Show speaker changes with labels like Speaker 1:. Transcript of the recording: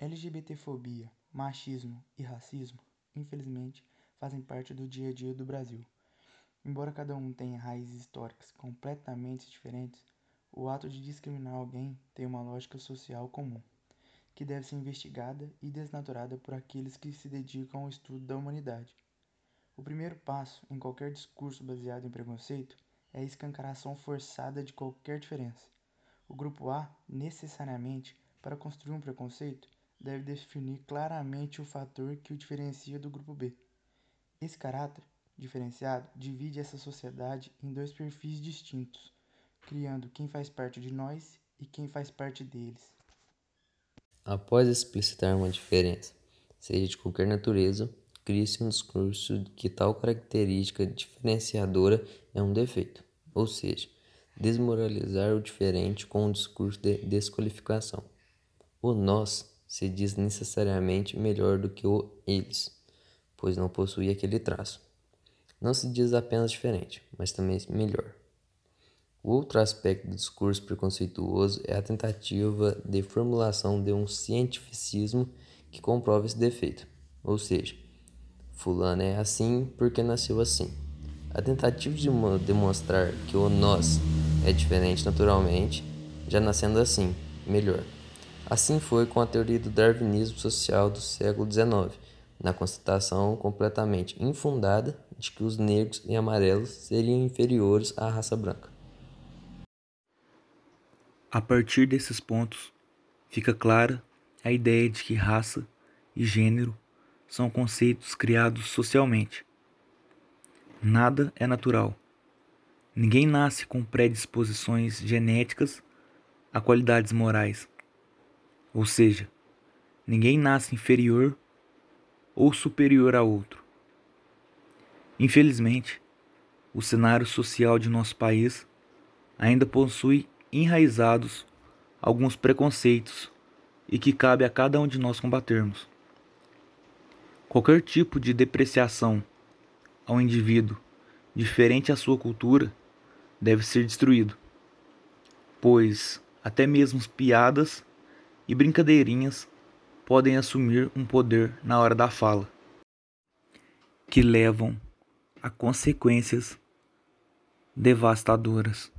Speaker 1: LGBTfobia, machismo e racismo, infelizmente, fazem parte do dia a dia do Brasil. Embora cada um tenha raízes históricas completamente diferentes, o ato de discriminar alguém tem uma lógica social comum, que deve ser investigada e desnaturada por aqueles que se dedicam ao estudo da humanidade. O primeiro passo em qualquer discurso baseado em preconceito é a escancaração forçada de qualquer diferença. O grupo A, necessariamente, para construir um preconceito, deve definir claramente o fator que o diferencia do grupo B. Esse caráter diferenciado divide essa sociedade em dois perfis distintos, criando quem faz parte de nós e quem faz parte deles.
Speaker 2: Após explicitar uma diferença, seja de qualquer natureza, cria-se um discurso de que tal característica diferenciadora é um defeito, ou seja, desmoralizar o diferente com um discurso de desqualificação. O nós se diz necessariamente melhor do que o eles, pois não possui aquele traço. Não se diz apenas diferente, mas também melhor. O outro aspecto do discurso preconceituoso é a tentativa de formulação de um cientificismo que comprova esse defeito, ou seja, fulano é assim porque nasceu assim. A tentativa de demonstrar que o nós é diferente naturalmente, já nascendo assim, melhor. Assim foi com a teoria do darwinismo social do século XIX, na constatação completamente infundada de que os negros e amarelos seriam inferiores à raça branca.
Speaker 3: A partir desses pontos, fica clara a ideia de que raça e gênero são conceitos criados socialmente. Nada é natural. Ninguém nasce com predisposições genéticas a qualidades morais. Ou seja, ninguém nasce inferior ou superior a outro. Infelizmente, o cenário social de nosso país ainda possui enraizados alguns preconceitos e que cabe a cada um de nós combatermos. Qualquer tipo de depreciação ao indivíduo diferente à sua cultura deve ser destruído, pois até mesmo piadas e brincadeirinhas podem assumir um poder na hora da fala, que levam a consequências devastadoras.